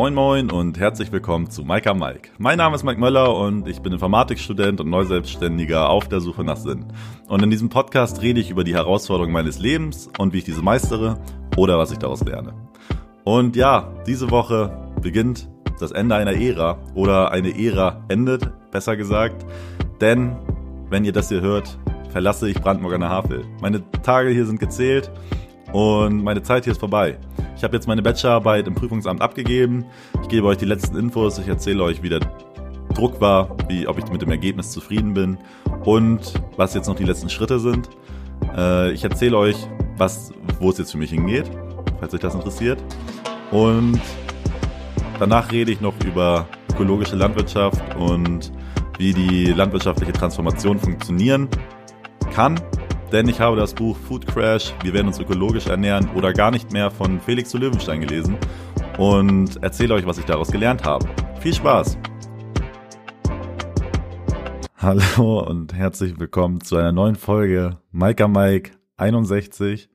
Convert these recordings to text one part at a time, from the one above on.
Moin Moin und herzlich willkommen zu Mike Mike. Mein Name ist Mike Möller und ich bin Informatikstudent und Neuselbstständiger auf der Suche nach Sinn. Und in diesem Podcast rede ich über die Herausforderungen meines Lebens und wie ich diese meistere oder was ich daraus lerne. Und ja, diese Woche beginnt das Ende einer Ära oder eine Ära endet, besser gesagt. Denn, wenn ihr das hier hört, verlasse ich Brandenburg an der Havel. Meine Tage hier sind gezählt und meine Zeit hier ist vorbei. Ich habe jetzt meine Bachelorarbeit im Prüfungsamt abgegeben. Ich gebe euch die letzten Infos. Ich erzähle euch, wie der Druck war, wie, ob ich mit dem Ergebnis zufrieden bin und was jetzt noch die letzten Schritte sind. Äh, ich erzähle euch, was, wo es jetzt für mich hingeht, falls euch das interessiert. Und danach rede ich noch über ökologische Landwirtschaft und wie die landwirtschaftliche Transformation funktionieren kann denn ich habe das Buch Food Crash, wir werden uns ökologisch ernähren oder gar nicht mehr von Felix zu Löwenstein gelesen und erzähle euch, was ich daraus gelernt habe. Viel Spaß! Hallo und herzlich willkommen zu einer neuen Folge Mike Mike 61.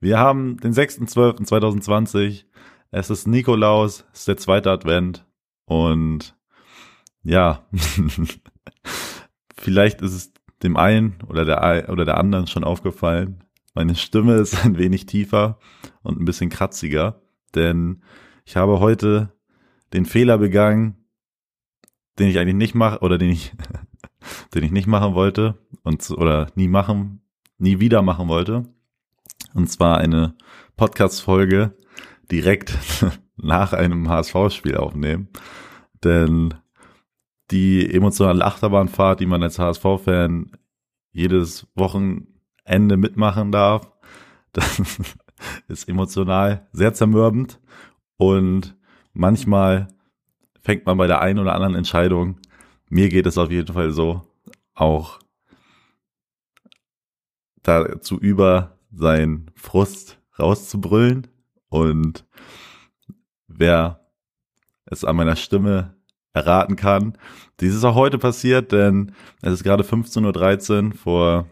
Wir haben den 6.12.2020. Es ist Nikolaus, es ist der zweite Advent und ja, vielleicht ist es dem einen oder der, oder der anderen schon aufgefallen. Meine Stimme ist ein wenig tiefer und ein bisschen kratziger, denn ich habe heute den Fehler begangen, den ich eigentlich nicht mache oder den ich, den ich nicht machen wollte und oder nie machen, nie wieder machen wollte. Und zwar eine Podcast-Folge direkt nach einem HSV-Spiel aufnehmen. Denn die emotionale Achterbahnfahrt, die man als HSV-Fan jedes Wochenende mitmachen darf, das ist emotional sehr zermürbend. Und manchmal fängt man bei der einen oder anderen Entscheidung, mir geht es auf jeden Fall so, auch dazu über, seinen Frust rauszubrüllen. Und wer es an meiner Stimme erraten kann. Dies ist auch heute passiert, denn es ist gerade 15.13 Uhr. Vor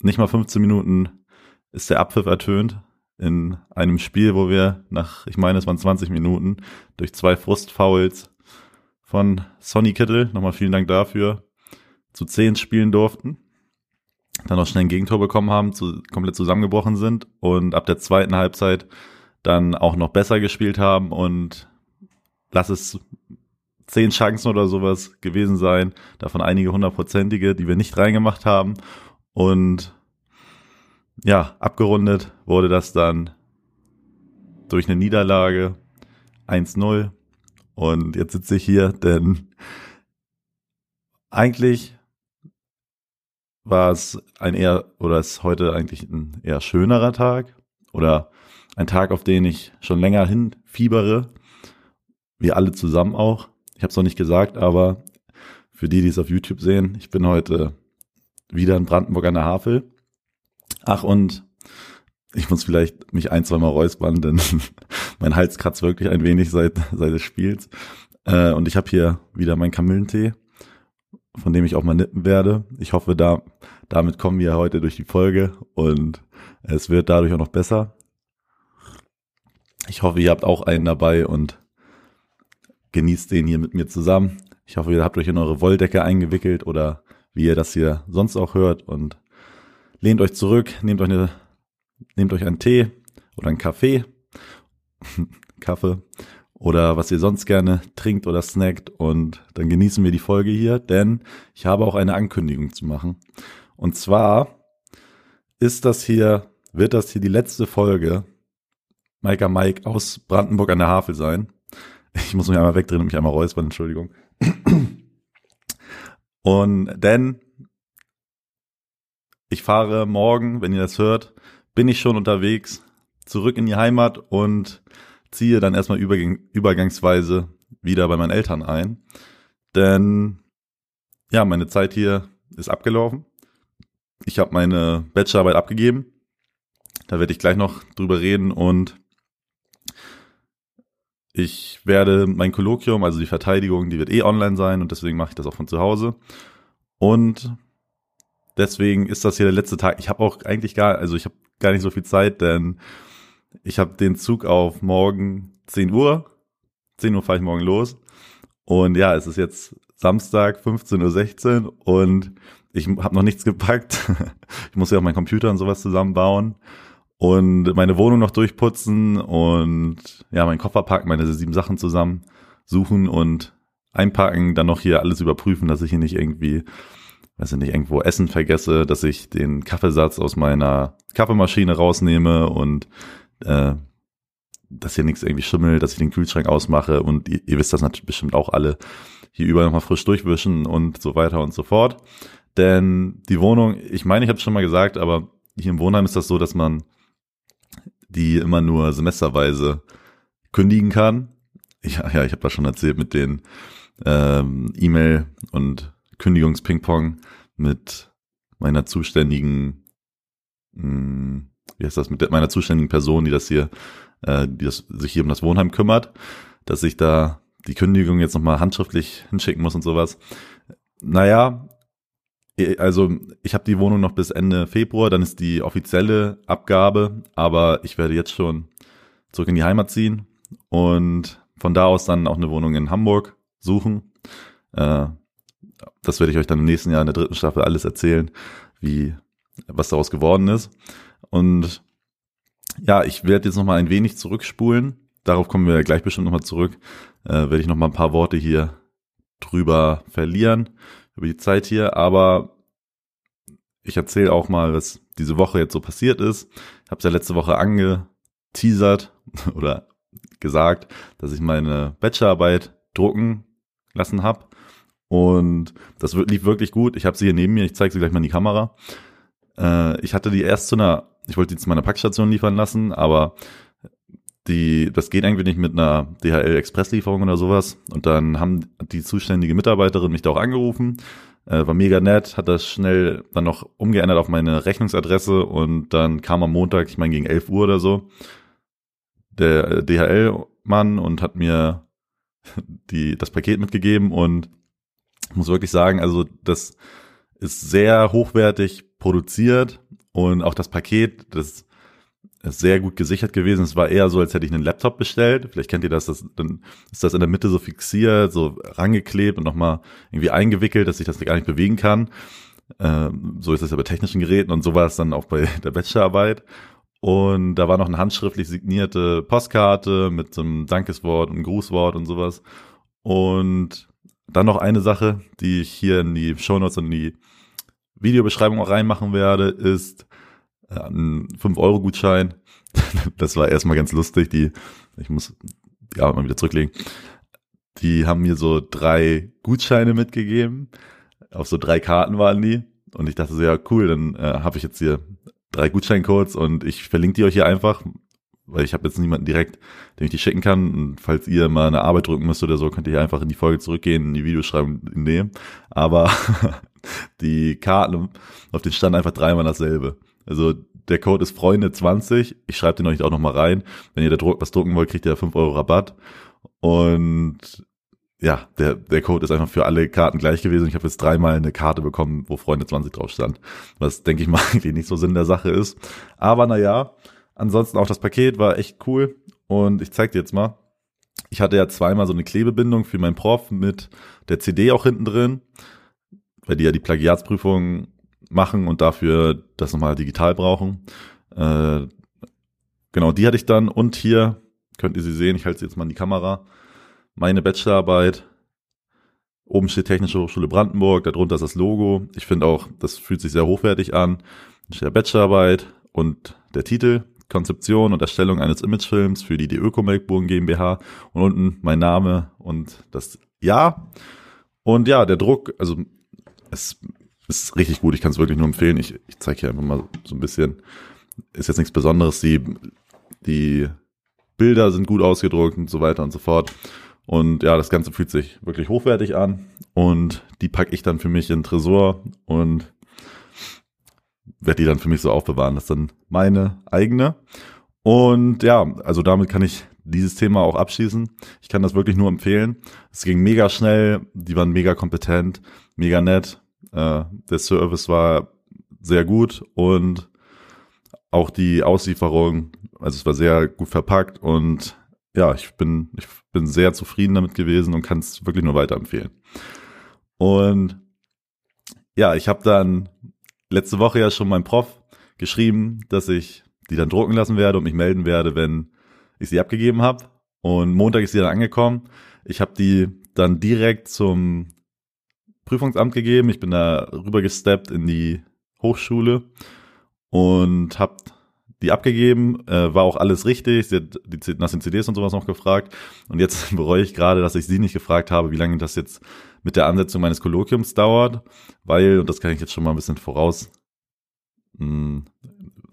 nicht mal 15 Minuten ist der Abpfiff ertönt in einem Spiel, wo wir nach, ich meine, es waren 20 Minuten, durch zwei Frustfouls von Sonny Kittel, nochmal vielen Dank dafür, zu zehn spielen durften. Dann noch schnell ein Gegentor bekommen haben, zu, komplett zusammengebrochen sind und ab der zweiten Halbzeit dann auch noch besser gespielt haben und lass es zehn Chancen oder sowas gewesen sein, davon einige hundertprozentige, die wir nicht reingemacht haben. Und ja, abgerundet wurde das dann durch eine Niederlage 1-0. Und jetzt sitze ich hier, denn eigentlich war es ein eher, oder ist heute eigentlich ein eher schönerer Tag oder ein Tag, auf den ich schon länger hinfiebere. Wir alle zusammen auch. Habe es noch nicht gesagt, aber für die, die es auf YouTube sehen, ich bin heute wieder in Brandenburg an der Havel. Ach, und ich muss vielleicht mich ein, zwei Mal räuspern, denn mein Hals kratzt wirklich ein wenig seit, seit des Spiels. Äh, und ich habe hier wieder meinen Kamillentee, von dem ich auch mal nippen werde. Ich hoffe, da, damit kommen wir heute durch die Folge und es wird dadurch auch noch besser. Ich hoffe, ihr habt auch einen dabei und genießt den hier mit mir zusammen. Ich hoffe, ihr habt euch in eure Wolldecke eingewickelt oder wie ihr das hier sonst auch hört und lehnt euch zurück, nehmt euch eine, nehmt euch einen Tee oder einen Kaffee, Kaffee oder was ihr sonst gerne trinkt oder snackt und dann genießen wir die Folge hier, denn ich habe auch eine Ankündigung zu machen. Und zwar ist das hier, wird das hier die letzte Folge Mike Mike aus Brandenburg an der Havel sein. Ich muss mich einmal wegdrehen und mich einmal räuspern, Entschuldigung. Und denn ich fahre morgen, wenn ihr das hört, bin ich schon unterwegs, zurück in die Heimat und ziehe dann erstmal übergangsweise wieder bei meinen Eltern ein. Denn ja, meine Zeit hier ist abgelaufen. Ich habe meine Bachelorarbeit abgegeben. Da werde ich gleich noch drüber reden und ich werde mein Kolloquium, also die Verteidigung, die wird eh online sein und deswegen mache ich das auch von zu Hause. Und deswegen ist das hier der letzte Tag. Ich habe auch eigentlich gar, also ich habe gar nicht so viel Zeit, denn ich habe den Zug auf morgen 10 Uhr. 10 Uhr fahre ich morgen los. Und ja, es ist jetzt Samstag, 15.16 Uhr und ich habe noch nichts gepackt. ich muss ja auch meinen Computer und sowas zusammenbauen und meine Wohnung noch durchputzen und ja, meinen Koffer packen, meine sieben Sachen zusammen suchen und einpacken, dann noch hier alles überprüfen, dass ich hier nicht irgendwie, weiß ich nicht, irgendwo Essen vergesse, dass ich den Kaffeesatz aus meiner Kaffeemaschine rausnehme und äh, dass hier nichts irgendwie schimmelt, dass ich den Kühlschrank ausmache und ihr, ihr wisst das natürlich bestimmt auch alle, hier überall nochmal frisch durchwischen und so weiter und so fort. Denn die Wohnung, ich meine, ich habe es schon mal gesagt, aber hier im Wohnheim ist das so, dass man die immer nur semesterweise kündigen kann. Ja, ja, ich habe das schon erzählt mit den ähm, E-Mail und Kündigungspingpong mit meiner zuständigen, mh, hm, wie heißt das, mit meiner zuständigen Person, die das hier, äh, die das, sich hier um das Wohnheim kümmert, dass ich da die Kündigung jetzt nochmal handschriftlich hinschicken muss und sowas. Naja, also ich habe die Wohnung noch bis Ende Februar, dann ist die offizielle Abgabe, aber ich werde jetzt schon zurück in die Heimat ziehen und von da aus dann auch eine Wohnung in Hamburg suchen. Äh, das werde ich euch dann im nächsten Jahr in der dritten Staffel alles erzählen, wie was daraus geworden ist. Und ja, ich werde jetzt noch mal ein wenig zurückspulen. Darauf kommen wir gleich bestimmt noch mal zurück. Äh, werde ich noch mal ein paar Worte hier drüber verlieren über die Zeit hier. Aber ich erzähle auch mal, was diese Woche jetzt so passiert ist. Ich habe es ja letzte Woche angeteasert oder gesagt, dass ich meine Bachelorarbeit drucken lassen habe. Und das lief wirklich gut. Ich habe sie hier neben mir, ich zeige sie gleich mal in die Kamera. Äh, ich hatte die erst zu einer, ich wollte die zu meiner Packstation liefern lassen, aber die, das geht irgendwie nicht mit einer DHL Expresslieferung oder sowas. Und dann haben die zuständige Mitarbeiterin mich da auch angerufen. Äh, war mega nett, hat das schnell dann noch umgeändert auf meine Rechnungsadresse und dann kam am Montag, ich meine gegen 11 Uhr oder so, der DHL-Mann und hat mir die, das Paket mitgegeben und ich muss wirklich sagen, also das ist sehr hochwertig produziert und auch das Paket, das sehr gut gesichert gewesen. Es war eher so, als hätte ich einen Laptop bestellt. Vielleicht kennt ihr das, das dann ist das in der Mitte so fixiert, so rangeklebt und nochmal irgendwie eingewickelt, dass ich das gar nicht bewegen kann. Ähm, so ist das ja bei technischen Geräten und so war es dann auch bei der Bachelorarbeit. Und da war noch eine handschriftlich signierte Postkarte mit so einem Dankeswort und Grußwort und sowas. Und dann noch eine Sache, die ich hier in die Shownotes und in die Videobeschreibung auch reinmachen werde, ist äh, ein 5-Euro-Gutschein. das war erstmal ganz lustig. Die, ich muss die Arbeit mal wieder zurücklegen. Die haben mir so drei Gutscheine mitgegeben. Auf so drei Karten waren die. Und ich dachte so, ja, cool, dann äh, habe ich jetzt hier drei Gutscheincodes und ich verlinke die euch hier einfach, weil ich habe jetzt niemanden direkt, dem ich die schicken kann. Und falls ihr mal eine Arbeit drücken müsst oder so, könnt ihr einfach in die Folge zurückgehen, in die Videos schreiben nehmen. Aber die Karten, auf den stand einfach dreimal dasselbe. Also der Code ist Freunde20. Ich schreibe den euch auch nochmal rein. Wenn ihr da was drucken wollt, kriegt ihr 5 Euro Rabatt. Und ja, der, der Code ist einfach für alle Karten gleich gewesen. Ich habe jetzt dreimal eine Karte bekommen, wo Freunde 20 drauf stand. Was, denke ich mal, eigentlich nicht so Sinn der Sache ist. Aber naja, ansonsten auch das Paket war echt cool. Und ich zeig dir jetzt mal. Ich hatte ja zweimal so eine Klebebindung für meinen Prof mit der CD auch hinten drin, weil die ja die Plagiatsprüfung machen und dafür das nochmal digital brauchen. Äh, genau, die hatte ich dann. Und hier könnt ihr sie sehen. Ich halte sie jetzt mal in die Kamera meine Bachelorarbeit. Oben steht Technische Hochschule Brandenburg, darunter ist das Logo. Ich finde auch, das fühlt sich sehr hochwertig an. Dann steht der Bachelorarbeit und der Titel, Konzeption und Erstellung eines Imagefilms für die Ökomelkbogen GmbH und unten mein Name und das Jahr. Und ja, der Druck, also es ist richtig gut, ich kann es wirklich nur empfehlen. Ich, ich zeige hier einfach mal so ein bisschen. Ist jetzt nichts Besonderes, die, die Bilder sind gut ausgedruckt und so weiter und so fort. Und ja, das Ganze fühlt sich wirklich hochwertig an. Und die packe ich dann für mich in den Tresor und werde die dann für mich so aufbewahren. Das ist dann meine eigene. Und ja, also damit kann ich dieses Thema auch abschließen. Ich kann das wirklich nur empfehlen. Es ging mega schnell, die waren mega kompetent, mega nett. Äh, der Service war sehr gut und auch die Auslieferung, also es war sehr gut verpackt und ja, ich bin, ich bin sehr zufrieden damit gewesen und kann es wirklich nur weiterempfehlen. Und ja, ich habe dann letzte Woche ja schon meinem Prof geschrieben, dass ich die dann drucken lassen werde und mich melden werde, wenn ich sie abgegeben habe. Und Montag ist sie dann angekommen. Ich habe die dann direkt zum Prüfungsamt gegeben. Ich bin da rübergesteppt in die Hochschule und habe die abgegeben, äh, war auch alles richtig. Sie hat die, nach den CDs und sowas noch gefragt. Und jetzt bereue ich gerade, dass ich sie nicht gefragt habe, wie lange das jetzt mit der Ansetzung meines Kolloquiums dauert, weil, und das kann ich jetzt schon mal ein bisschen voraus mh, hm,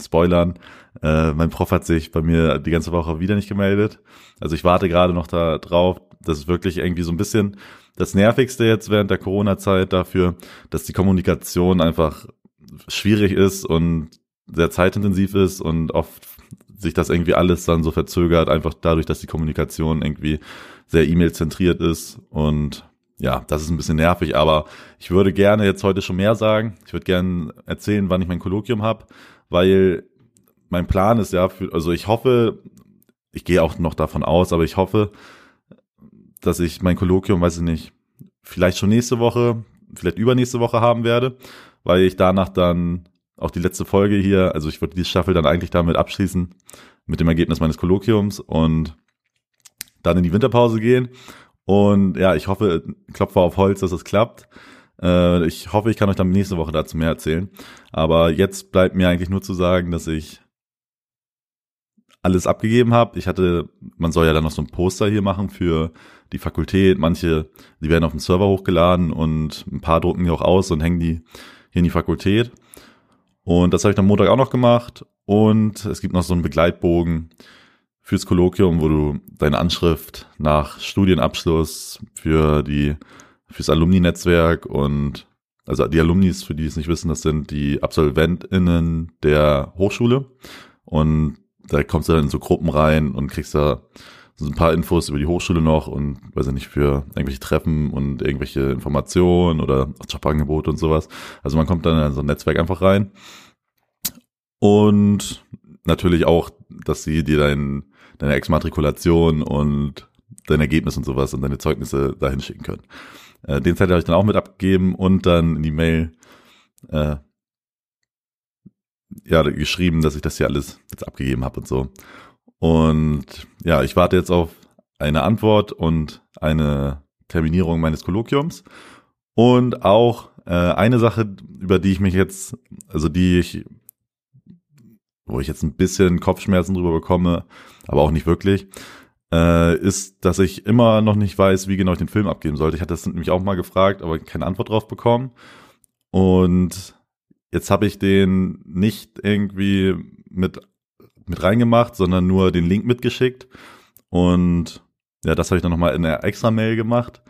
spoilern, äh, mein Prof hat sich bei mir die ganze Woche wieder nicht gemeldet. Also ich warte gerade noch da drauf. Das ist wirklich irgendwie so ein bisschen das Nervigste jetzt während der Corona-Zeit dafür, dass die Kommunikation einfach schwierig ist und sehr zeitintensiv ist und oft sich das irgendwie alles dann so verzögert, einfach dadurch, dass die Kommunikation irgendwie sehr E-Mail-zentriert ist und ja, das ist ein bisschen nervig, aber ich würde gerne jetzt heute schon mehr sagen. Ich würde gerne erzählen, wann ich mein Kolloquium habe, weil mein Plan ist ja, für, also ich hoffe, ich gehe auch noch davon aus, aber ich hoffe, dass ich mein Kolloquium, weiß ich nicht, vielleicht schon nächste Woche, vielleicht übernächste Woche haben werde, weil ich danach dann auch die letzte Folge hier, also ich würde die Staffel dann eigentlich damit abschließen, mit dem Ergebnis meines Kolloquiums und dann in die Winterpause gehen. Und ja, ich hoffe, klopfe auf Holz, dass es klappt. Äh, ich hoffe, ich kann euch dann nächste Woche dazu mehr erzählen. Aber jetzt bleibt mir eigentlich nur zu sagen, dass ich alles abgegeben habe. Ich hatte, man soll ja dann noch so ein Poster hier machen für die Fakultät. Manche, die werden auf den Server hochgeladen und ein paar drucken die auch aus und hängen die hier in die Fakultät. Und das habe ich dann Montag auch noch gemacht. Und es gibt noch so einen Begleitbogen fürs Kolloquium, wo du deine Anschrift nach Studienabschluss für die fürs Alumni-Netzwerk und also die Alumnis, für die es nicht wissen, das sind die AbsolventInnen der Hochschule. Und da kommst du dann in so Gruppen rein und kriegst da so ein paar Infos über die Hochschule noch und weiß ich nicht, für irgendwelche Treffen und irgendwelche Informationen oder Jobangebote und sowas. Also man kommt dann in so ein Netzwerk einfach rein. Und natürlich auch, dass sie dir dein, deine Exmatrikulation und dein Ergebnis und sowas und deine Zeugnisse dahin schicken können. Äh, den Zettel habe ich dann auch mit abgegeben und dann in die Mail äh, ja, geschrieben, dass ich das hier alles jetzt abgegeben habe und so. Und ja, ich warte jetzt auf eine Antwort und eine Terminierung meines Kolloquiums. Und auch äh, eine Sache, über die ich mich jetzt, also die ich, wo ich jetzt ein bisschen Kopfschmerzen drüber bekomme, aber auch nicht wirklich, äh, ist, dass ich immer noch nicht weiß, wie genau ich den Film abgeben sollte. Ich hatte das nämlich auch mal gefragt, aber keine Antwort drauf bekommen. Und Jetzt habe ich den nicht irgendwie mit, mit reingemacht, sondern nur den Link mitgeschickt. Und ja, das habe ich dann nochmal in einer extra Mail gemacht.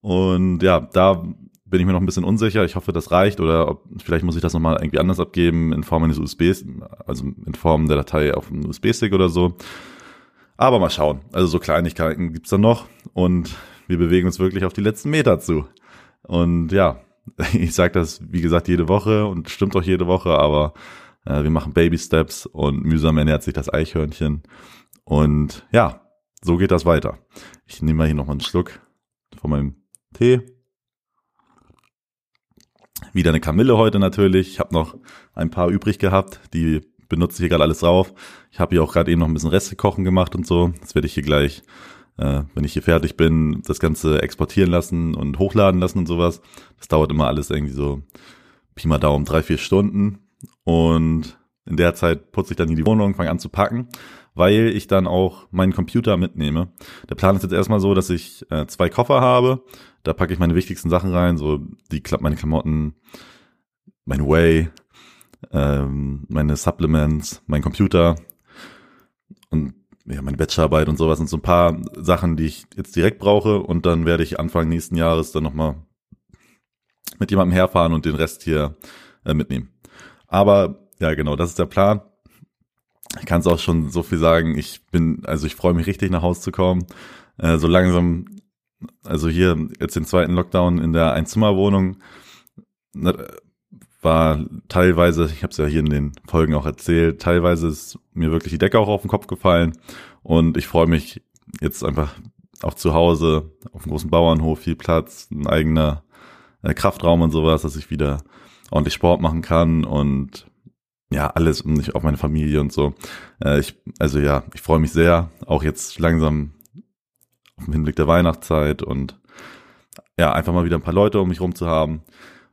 Und ja, da bin ich mir noch ein bisschen unsicher. Ich hoffe, das reicht oder ob, vielleicht muss ich das nochmal irgendwie anders abgeben in Form eines USBs, also in Form der Datei auf einem USB-Stick oder so. Aber mal schauen. Also so Kleinigkeiten gibt's dann noch und wir bewegen uns wirklich auf die letzten Meter zu. Und ja, ich sage das, wie gesagt, jede Woche und stimmt auch jede Woche, aber äh, wir machen Baby Steps und mühsam ernährt sich das Eichhörnchen. Und ja, so geht das weiter. Ich nehme mal hier nochmal einen Schluck von meinem Tee. Wieder eine Kamille heute natürlich. Ich habe noch ein paar übrig gehabt, die benutze ich hier gerade alles drauf. Ich habe hier auch gerade eben noch ein bisschen Reste kochen gemacht und so. Das werde ich hier gleich äh, wenn ich hier fertig bin, das Ganze exportieren lassen und hochladen lassen und sowas. Das dauert immer alles irgendwie so Pi mal Daumen drei, vier Stunden. Und in der Zeit putze ich dann hier die Wohnung, fange an zu packen, weil ich dann auch meinen Computer mitnehme. Der Plan ist jetzt erstmal so, dass ich äh, zwei Koffer habe. Da packe ich meine wichtigsten Sachen rein, so die meine Klamotten, mein Way, ähm, meine Supplements, mein Computer und ja, meine Bachelorarbeit und sowas sind so ein paar Sachen, die ich jetzt direkt brauche und dann werde ich Anfang nächsten Jahres dann nochmal mit jemandem herfahren und den Rest hier äh, mitnehmen. Aber ja, genau, das ist der Plan. Ich kann es auch schon so viel sagen. Ich bin, also ich freue mich richtig nach Hause zu kommen. Äh, so langsam, also hier jetzt den zweiten Lockdown in der Einzimmerwohnung war teilweise, ich habe es ja hier in den Folgen auch erzählt, teilweise ist mir wirklich die Decke auch auf den Kopf gefallen und ich freue mich jetzt einfach auch zu Hause auf einem großen Bauernhof viel Platz, ein eigener äh, Kraftraum und sowas, dass ich wieder ordentlich Sport machen kann und ja, alles um mich auf meine Familie und so. Äh, ich, also ja, ich freue mich sehr, auch jetzt langsam auf den Hinblick der Weihnachtszeit und ja, einfach mal wieder ein paar Leute um mich rum zu haben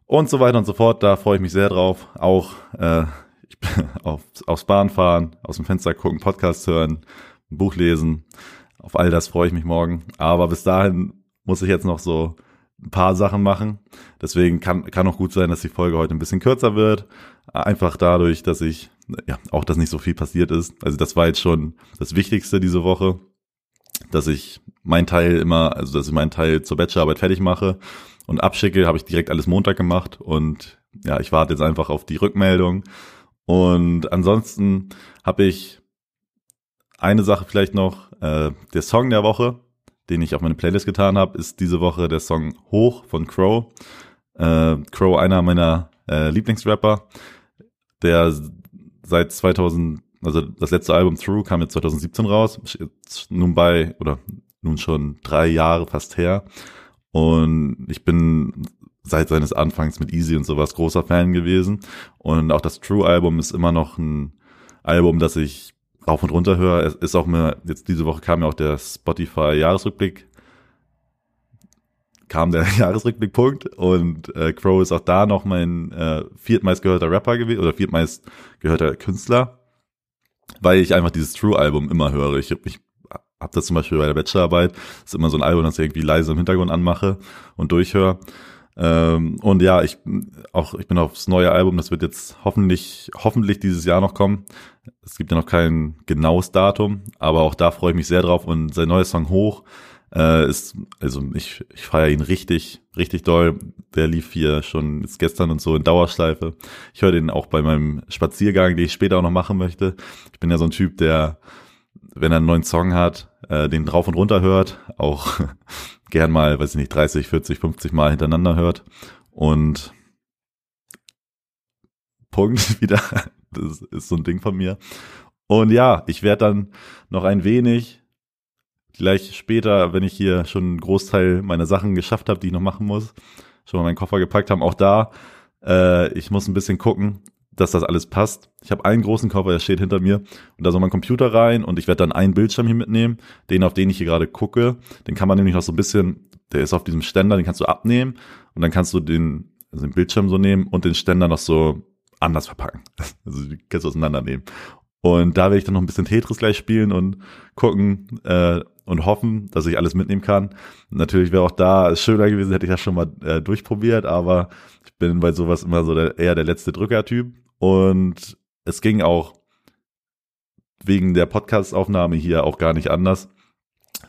und so weiter und so fort. Da freue ich mich sehr drauf. Auch äh, ich, auf, aufs Bahnfahren, aus dem Fenster gucken, Podcast hören, ein Buch lesen. Auf all das freue ich mich morgen. Aber bis dahin muss ich jetzt noch so ein paar Sachen machen. Deswegen kann, kann auch gut sein, dass die Folge heute ein bisschen kürzer wird. Einfach dadurch, dass ich, ja, auch dass nicht so viel passiert ist. Also das war jetzt schon das Wichtigste diese Woche, dass ich mein Teil immer, also dass ich meinen Teil zur Bachelorarbeit fertig mache und abschicke, habe ich direkt alles Montag gemacht und ja, ich warte jetzt einfach auf die Rückmeldung. Und ansonsten habe ich eine Sache vielleicht noch, äh, der Song der Woche, den ich auf meine Playlist getan habe, ist diese Woche der Song Hoch von Crow. Äh, Crow, einer meiner äh, Lieblingsrapper, der seit 2000, also das letzte Album Through kam jetzt 2017 raus, nun bei, oder nun schon drei Jahre fast her. Und ich bin seit seines Anfangs mit Easy und sowas großer Fan gewesen. Und auch das True-Album ist immer noch ein Album, das ich rauf und runter höre. Es ist auch mir, jetzt diese Woche kam ja auch der Spotify-Jahresrückblick kam der Jahresrückblickpunkt und äh, Crow ist auch da noch mein äh, viertmeist gehörter Rapper gewesen oder viertmeist gehörter Künstler, weil ich einfach dieses True-Album immer höre. Ich, ich habe das zum Beispiel bei der Bachelorarbeit, ist immer so ein Album, das ich irgendwie leise im Hintergrund anmache und durchhöre. Ähm, und ja, ich auch ich bin aufs neue Album, das wird jetzt hoffentlich hoffentlich dieses Jahr noch kommen. Es gibt ja noch kein genaues Datum, aber auch da freue ich mich sehr drauf und sein neuer Song hoch äh, ist also ich ich feiere ihn richtig richtig doll. Der lief hier schon jetzt gestern und so in Dauerschleife. Ich höre den auch bei meinem Spaziergang, den ich später auch noch machen möchte. Ich bin ja so ein Typ, der wenn er einen neuen Song hat, äh, den drauf und runter hört, auch gern mal, weiß ich nicht, 30, 40, 50 Mal hintereinander hört. Und Punkt wieder. Das ist so ein Ding von mir. Und ja, ich werde dann noch ein wenig, gleich später, wenn ich hier schon einen Großteil meiner Sachen geschafft habe, die ich noch machen muss, schon mal meinen Koffer gepackt haben, auch da, äh, ich muss ein bisschen gucken, dass das alles passt. Ich habe einen großen Koffer, der steht hinter mir und da soll mein Computer rein und ich werde dann einen Bildschirm hier mitnehmen, den auf den ich hier gerade gucke. Den kann man nämlich noch so ein bisschen, der ist auf diesem Ständer, den kannst du abnehmen und dann kannst du den, also den Bildschirm so nehmen und den Ständer noch so anders verpacken. Also die kannst du auseinandernehmen. Und da werde ich dann noch ein bisschen Tetris gleich spielen und gucken äh, und hoffen, dass ich alles mitnehmen kann. Natürlich wäre auch da schöner gewesen, hätte ich das schon mal äh, durchprobiert, aber ich bin bei sowas immer so der, eher der letzte Drückertyp. Und es ging auch wegen der Podcast-Aufnahme hier auch gar nicht anders,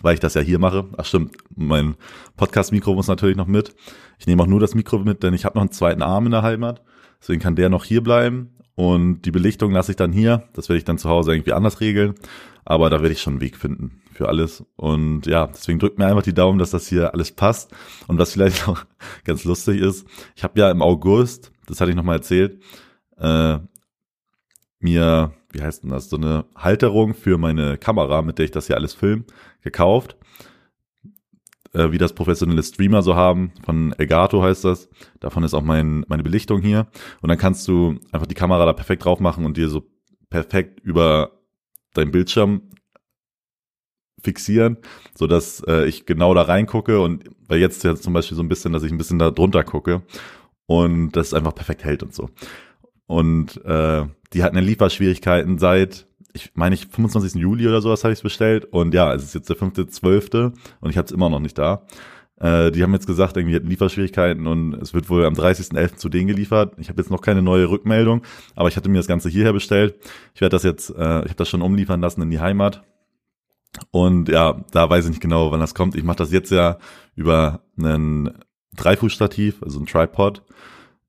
weil ich das ja hier mache. Ach stimmt, mein Podcast-Mikro muss natürlich noch mit. Ich nehme auch nur das Mikro mit, denn ich habe noch einen zweiten Arm in der Heimat. Deswegen kann der noch hier bleiben. Und die Belichtung lasse ich dann hier. Das werde ich dann zu Hause irgendwie anders regeln. Aber da werde ich schon einen Weg finden für alles. Und ja, deswegen drückt mir einfach die Daumen, dass das hier alles passt. Und was vielleicht auch ganz lustig ist, ich habe ja im August, das hatte ich nochmal erzählt, äh, mir, wie heißt denn das, so eine Halterung für meine Kamera, mit der ich das hier alles film, gekauft. Äh, wie das professionelle Streamer so haben, von Elgato heißt das. Davon ist auch mein, meine Belichtung hier. Und dann kannst du einfach die Kamera da perfekt drauf machen und dir so perfekt über deinen Bildschirm fixieren, so dass äh, ich genau da reingucke und weil jetzt ja zum Beispiel so ein bisschen, dass ich ein bisschen da drunter gucke und das einfach perfekt hält und so. Und äh, die hatten Lieferschwierigkeiten seit, ich meine, ich 25. Juli oder sowas habe ich es bestellt. Und ja, es ist jetzt der 5.12. und ich habe es immer noch nicht da. Äh, die haben jetzt gesagt, irgendwie hatten Lieferschwierigkeiten und es wird wohl am 30.11. zu denen geliefert. Ich habe jetzt noch keine neue Rückmeldung, aber ich hatte mir das Ganze hierher bestellt. Ich werde das jetzt, äh, ich habe das schon umliefern lassen in die Heimat. Und ja, da weiß ich nicht genau, wann das kommt. Ich mache das jetzt ja über einen Dreifußstativ, also ein Tripod.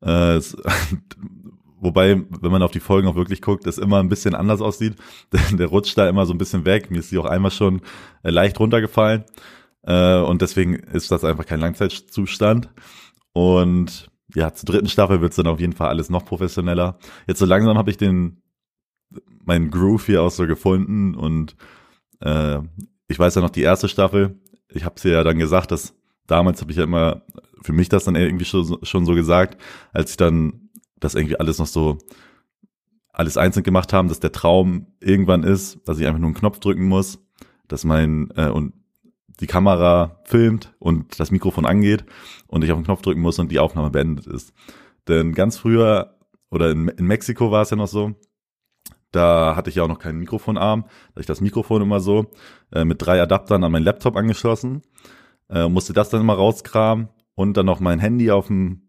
Äh, Wobei, wenn man auf die Folgen auch wirklich guckt, es immer ein bisschen anders aussieht. Der, rutscht da immer so ein bisschen weg. Mir ist sie auch einmal schon äh, leicht runtergefallen. Äh, und deswegen ist das einfach kein Langzeitzustand. Und ja, zur dritten Staffel wird es dann auf jeden Fall alles noch professioneller. Jetzt so langsam habe ich den meinen Groove hier auch so gefunden und äh, ich weiß ja noch die erste Staffel, ich habe sie ja dann gesagt, dass damals habe ich ja immer für mich das dann irgendwie schon, schon so gesagt, als ich dann das irgendwie alles noch so alles einzeln gemacht haben, dass der Traum irgendwann ist, dass ich einfach nur einen Knopf drücken muss, dass mein äh, und die Kamera filmt und das Mikrofon angeht und ich auf den Knopf drücken muss und die Aufnahme beendet ist. Denn ganz früher oder in, in Mexiko war es ja noch so, da hatte ich ja auch noch keinen Mikrofonarm, da ich das Mikrofon immer so äh, mit drei Adaptern an meinen Laptop angeschlossen, äh, musste das dann immer rauskramen und dann noch mein Handy auf dem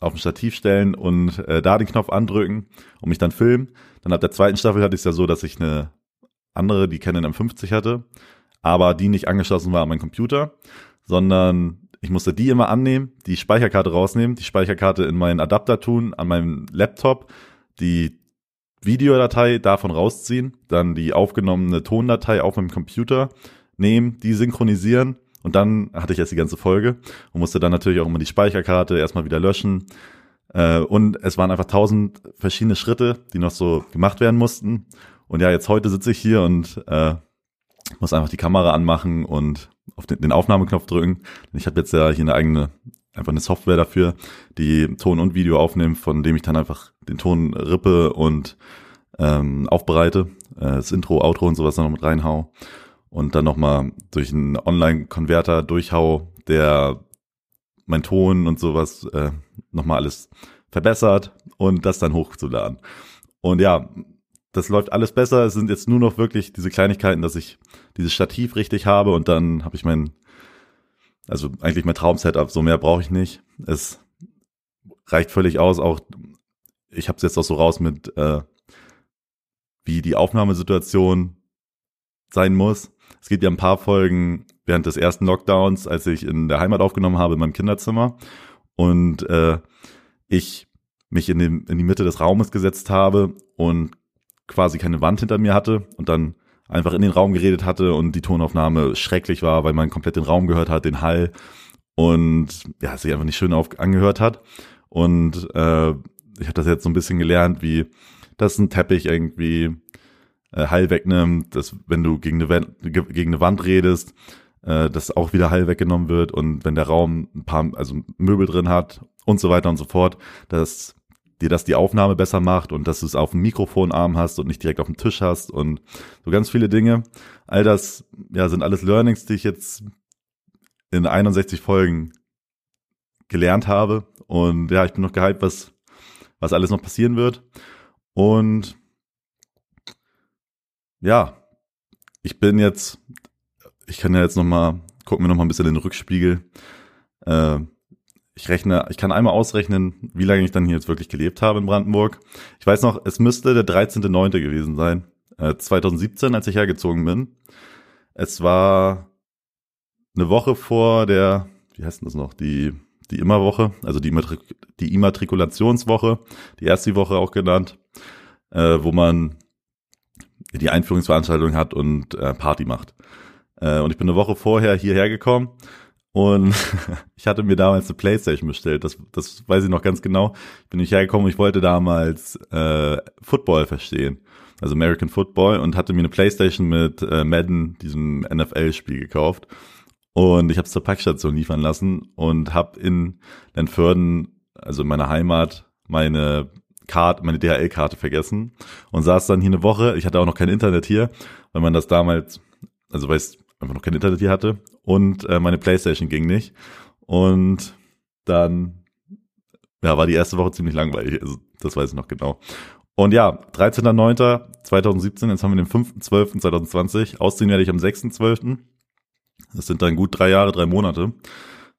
auf dem Stativ stellen und äh, da den Knopf andrücken und mich dann filmen. Dann ab der zweiten Staffel hatte ich es ja so, dass ich eine andere, die Canon M50 hatte, aber die nicht angeschlossen war an meinen Computer, sondern ich musste die immer annehmen, die Speicherkarte rausnehmen, die Speicherkarte in meinen Adapter tun, an meinem Laptop, die Videodatei davon rausziehen, dann die aufgenommene Tondatei auf meinem Computer nehmen, die synchronisieren und dann hatte ich jetzt die ganze Folge und musste dann natürlich auch immer die Speicherkarte erstmal wieder löschen. Äh, und es waren einfach tausend verschiedene Schritte, die noch so gemacht werden mussten. Und ja, jetzt heute sitze ich hier und äh, muss einfach die Kamera anmachen und auf den, den Aufnahmeknopf drücken. Ich habe jetzt ja hier eine eigene, einfach eine Software dafür, die Ton und Video aufnimmt, von dem ich dann einfach den Ton rippe und ähm, aufbereite, äh, das Intro, Outro und sowas dann noch mit reinhau und dann nochmal durch einen Online-Konverter durchhau, der mein Ton und sowas äh, nochmal alles verbessert und das dann hochzuladen. Und ja, das läuft alles besser. Es sind jetzt nur noch wirklich diese Kleinigkeiten, dass ich dieses Stativ richtig habe und dann habe ich mein, also eigentlich mein Traum-Setup. So mehr brauche ich nicht. Es reicht völlig aus. Auch ich habe es jetzt auch so raus mit, äh, wie die Aufnahmesituation sein muss. Es gibt ja ein paar Folgen während des ersten Lockdowns, als ich in der Heimat aufgenommen habe, in meinem Kinderzimmer und äh, ich mich in, den, in die Mitte des Raumes gesetzt habe und quasi keine Wand hinter mir hatte und dann einfach in den Raum geredet hatte und die Tonaufnahme schrecklich war, weil man komplett den Raum gehört hat, den Hall und ja, sich einfach nicht schön auf, angehört hat. Und äh, ich habe das jetzt so ein bisschen gelernt, wie das ein Teppich irgendwie äh, Hall wegnimmt, dass wenn du gegen eine, Wand, gegen eine Wand redest, äh, dass auch wieder Hall weggenommen wird und wenn der Raum ein paar, also Möbel drin hat und so weiter und so fort, dass dir das die Aufnahme besser macht und dass du es auf dem Mikrofonarm hast und nicht direkt auf dem Tisch hast und so ganz viele Dinge. All das ja sind alles Learnings, die ich jetzt in 61 Folgen gelernt habe und ja, ich bin noch gehypt, was was alles noch passieren wird und ja, ich bin jetzt, ich kann ja jetzt noch mal, gucken wir noch mal ein bisschen in den Rückspiegel. Äh, ich rechne, ich kann einmal ausrechnen, wie lange ich dann hier jetzt wirklich gelebt habe in Brandenburg. Ich weiß noch, es müsste der 13.9. gewesen sein, äh, 2017, als ich hergezogen bin. Es war eine Woche vor der, wie heißt denn das noch, die, die Immerwoche, also die, Immatrik die Immatrikulationswoche, die erste Woche auch genannt, äh, wo man die Einführungsveranstaltung hat und äh, Party macht. Äh, und ich bin eine Woche vorher hierher gekommen und ich hatte mir damals eine Playstation bestellt. Das, das weiß ich noch ganz genau. Ich bin nicht hergekommen ich wollte damals äh, Football verstehen. Also American Football und hatte mir eine Playstation mit äh, Madden, diesem NFL-Spiel gekauft. Und ich habe es zur Packstation liefern lassen und habe in Lentförden, also in meiner Heimat, meine Karte, meine DHL-Karte vergessen und saß dann hier eine Woche. Ich hatte auch noch kein Internet hier, weil man das damals, also weil ich einfach noch kein Internet hier hatte und äh, meine Playstation ging nicht. Und dann, ja, war die erste Woche ziemlich langweilig. Also, das weiß ich noch genau. Und ja, 13.09.2017, jetzt haben wir den 5.12.2020. Ausziehen werde ich am 6.12. Das sind dann gut drei Jahre, drei Monate.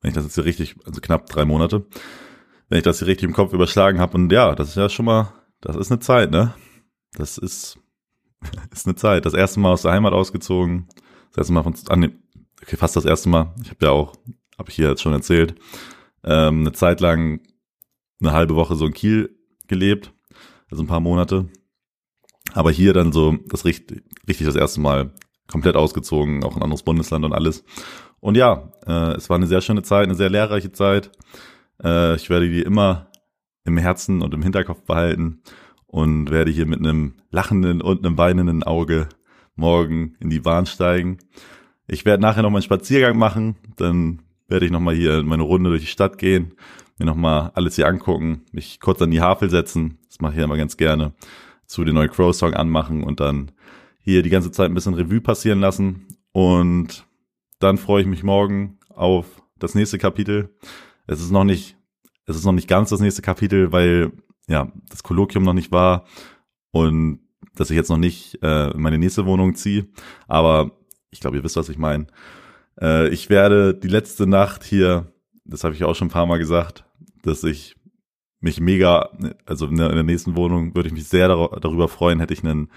Wenn ich das jetzt hier richtig, also knapp drei Monate wenn ich das hier richtig im Kopf überschlagen habe. Und ja, das ist ja schon mal, das ist eine Zeit, ne? Das ist, ist eine Zeit. Das erste Mal aus der Heimat ausgezogen. Das erste Mal von, an okay, fast das erste Mal. Ich habe ja auch, habe ich hier jetzt schon erzählt, ähm, eine Zeit lang eine halbe Woche so in Kiel gelebt, also ein paar Monate. Aber hier dann so das richtig, richtig das erste Mal komplett ausgezogen, auch ein anderes Bundesland und alles. Und ja, äh, es war eine sehr schöne Zeit, eine sehr lehrreiche Zeit. Äh, ich werde die immer im Herzen und im Hinterkopf behalten und werde hier mit einem lachenden und einem weinenden Auge morgen in die Bahn steigen. Ich werde nachher noch mal einen Spaziergang machen, dann werde ich noch mal hier meine Runde durch die Stadt gehen, mir noch mal alles hier angucken, mich kurz an die Havel setzen, das mache ich ja immer ganz gerne, zu den neuen Crow-Song anmachen und dann hier die ganze Zeit ein bisschen Revue passieren lassen und dann freue ich mich morgen auf das nächste Kapitel. Es ist noch nicht, es ist noch nicht ganz das nächste Kapitel, weil ja das Kolloquium noch nicht war und dass ich jetzt noch nicht äh, in meine nächste Wohnung ziehe. Aber ich glaube, ihr wisst, was ich meine. Äh, ich werde die letzte Nacht hier, das habe ich auch schon ein paar Mal gesagt, dass ich mich mega, also in der, nächsten Wohnung würde ich mich sehr dar darüber freuen, hätte ich einen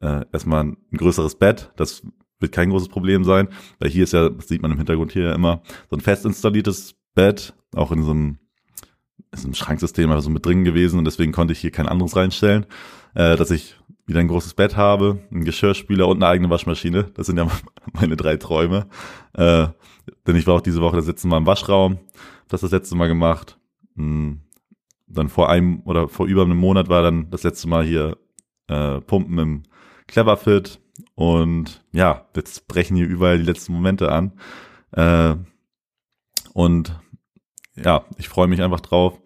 äh, erstmal ein größeres Bett. Das wird kein großes Problem sein, weil hier ist ja, das sieht man im Hintergrund hier ja immer, so ein fest installiertes Bett, auch in so einem, in so Schranksystem einfach so mit drin gewesen und deswegen konnte ich hier kein anderes reinstellen, äh, dass ich wieder ein großes Bett habe, einen Geschirrspüler und eine eigene Waschmaschine. Das sind ja meine drei Träume. Äh, denn ich war auch diese Woche das letzte Mal im Waschraum, das das letzte Mal gemacht. Hm. Dann vor einem oder vor über einem Monat war dann das letzte Mal hier äh, Pumpen im Cleverfit und ja, jetzt brechen hier überall die letzten Momente an. Äh, und ja, ich freue mich einfach drauf.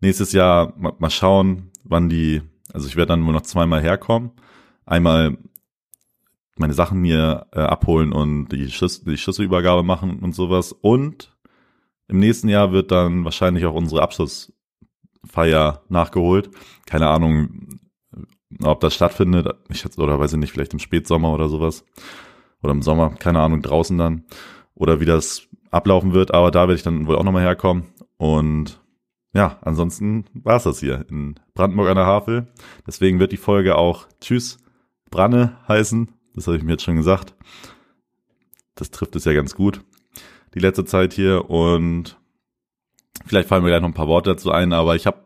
Nächstes Jahr mal, mal schauen, wann die, also ich werde dann nur noch zweimal herkommen. Einmal meine Sachen mir äh, abholen und die, Schlüssel, die Schlüsselübergabe machen und sowas. Und im nächsten Jahr wird dann wahrscheinlich auch unsere Abschlussfeier nachgeholt. Keine Ahnung, ob das stattfindet, ich oder weiß ich nicht, vielleicht im Spätsommer oder sowas. Oder im Sommer, keine Ahnung, draußen dann. Oder wie das ablaufen wird, aber da werde ich dann wohl auch nochmal herkommen. Und ja, ansonsten war's das hier in Brandenburg an der Havel. Deswegen wird die Folge auch Tschüss Branne heißen. Das habe ich mir jetzt schon gesagt. Das trifft es ja ganz gut. Die letzte Zeit hier und vielleicht fallen mir gleich noch ein paar Worte dazu ein, aber ich habe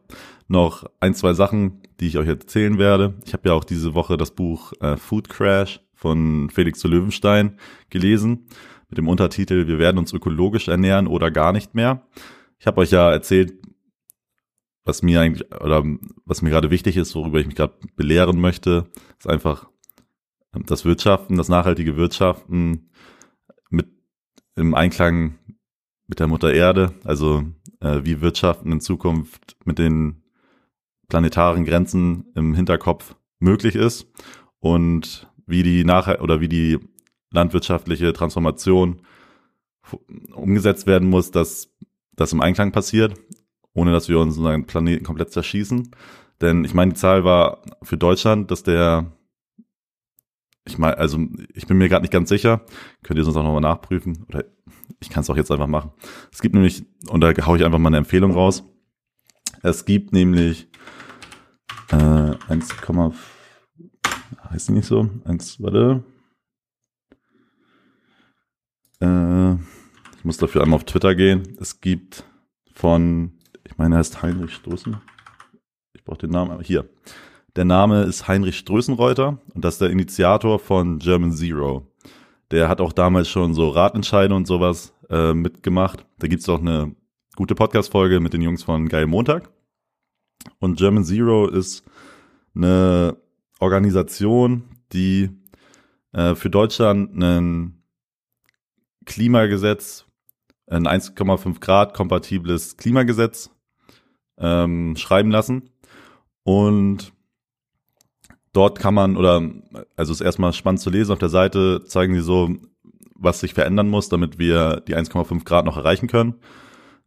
noch ein, zwei Sachen, die ich euch erzählen werde. Ich habe ja auch diese Woche das Buch äh, Food Crash von Felix zu Löwenstein gelesen mit dem Untertitel Wir werden uns ökologisch ernähren oder gar nicht mehr. Ich habe euch ja erzählt, was mir eigentlich oder was mir gerade wichtig ist, worüber ich mich gerade belehren möchte, ist einfach das Wirtschaften, das nachhaltige Wirtschaften mit im Einklang mit der Mutter Erde, also äh, wie Wirtschaften in Zukunft mit den planetaren Grenzen im Hinterkopf möglich ist und wie die nachher oder wie die landwirtschaftliche Transformation umgesetzt werden muss, dass das im Einklang passiert, ohne dass wir unseren Planeten komplett zerschießen. Denn ich meine, die Zahl war für Deutschland, dass der, ich meine, also ich bin mir gerade nicht ganz sicher, könnt ihr sonst auch nochmal nachprüfen oder ich kann es auch jetzt einfach machen. Es gibt nämlich, und da haue ich einfach mal eine Empfehlung raus, es gibt nämlich äh, 1, heißt nicht so? 1, warte. Äh, ich muss dafür einmal auf Twitter gehen. Es gibt von, ich meine, er heißt Heinrich Stoßen. Ich brauche den Namen, hier. Der Name ist Heinrich Strößenreuter und das ist der Initiator von German Zero. Der hat auch damals schon so Ratentscheide und sowas äh, mitgemacht. Da gibt's auch eine gute Podcast-Folge mit den Jungs von Geil Montag. Und German Zero ist eine Organisation, die äh, für Deutschland ein Klimagesetz, ein 1,5 Grad kompatibles Klimagesetz ähm, schreiben lassen. Und dort kann man, oder also ist erstmal spannend zu lesen, auf der Seite zeigen sie so, was sich verändern muss, damit wir die 1,5 Grad noch erreichen können,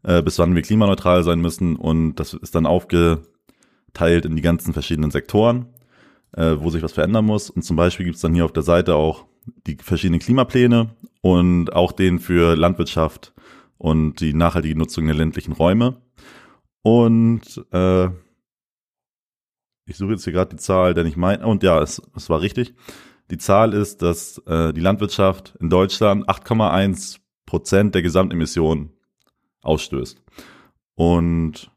äh, bis wann wir klimaneutral sein müssen. Und das ist dann aufge teilt in die ganzen verschiedenen Sektoren, äh, wo sich was verändern muss. Und zum Beispiel gibt es dann hier auf der Seite auch die verschiedenen Klimapläne und auch den für Landwirtschaft und die nachhaltige Nutzung der ländlichen Räume. Und äh, ich suche jetzt hier gerade die Zahl, denn ich meine, und ja, es, es war richtig. Die Zahl ist, dass äh, die Landwirtschaft in Deutschland 8,1 Prozent der Gesamtemissionen ausstößt. Und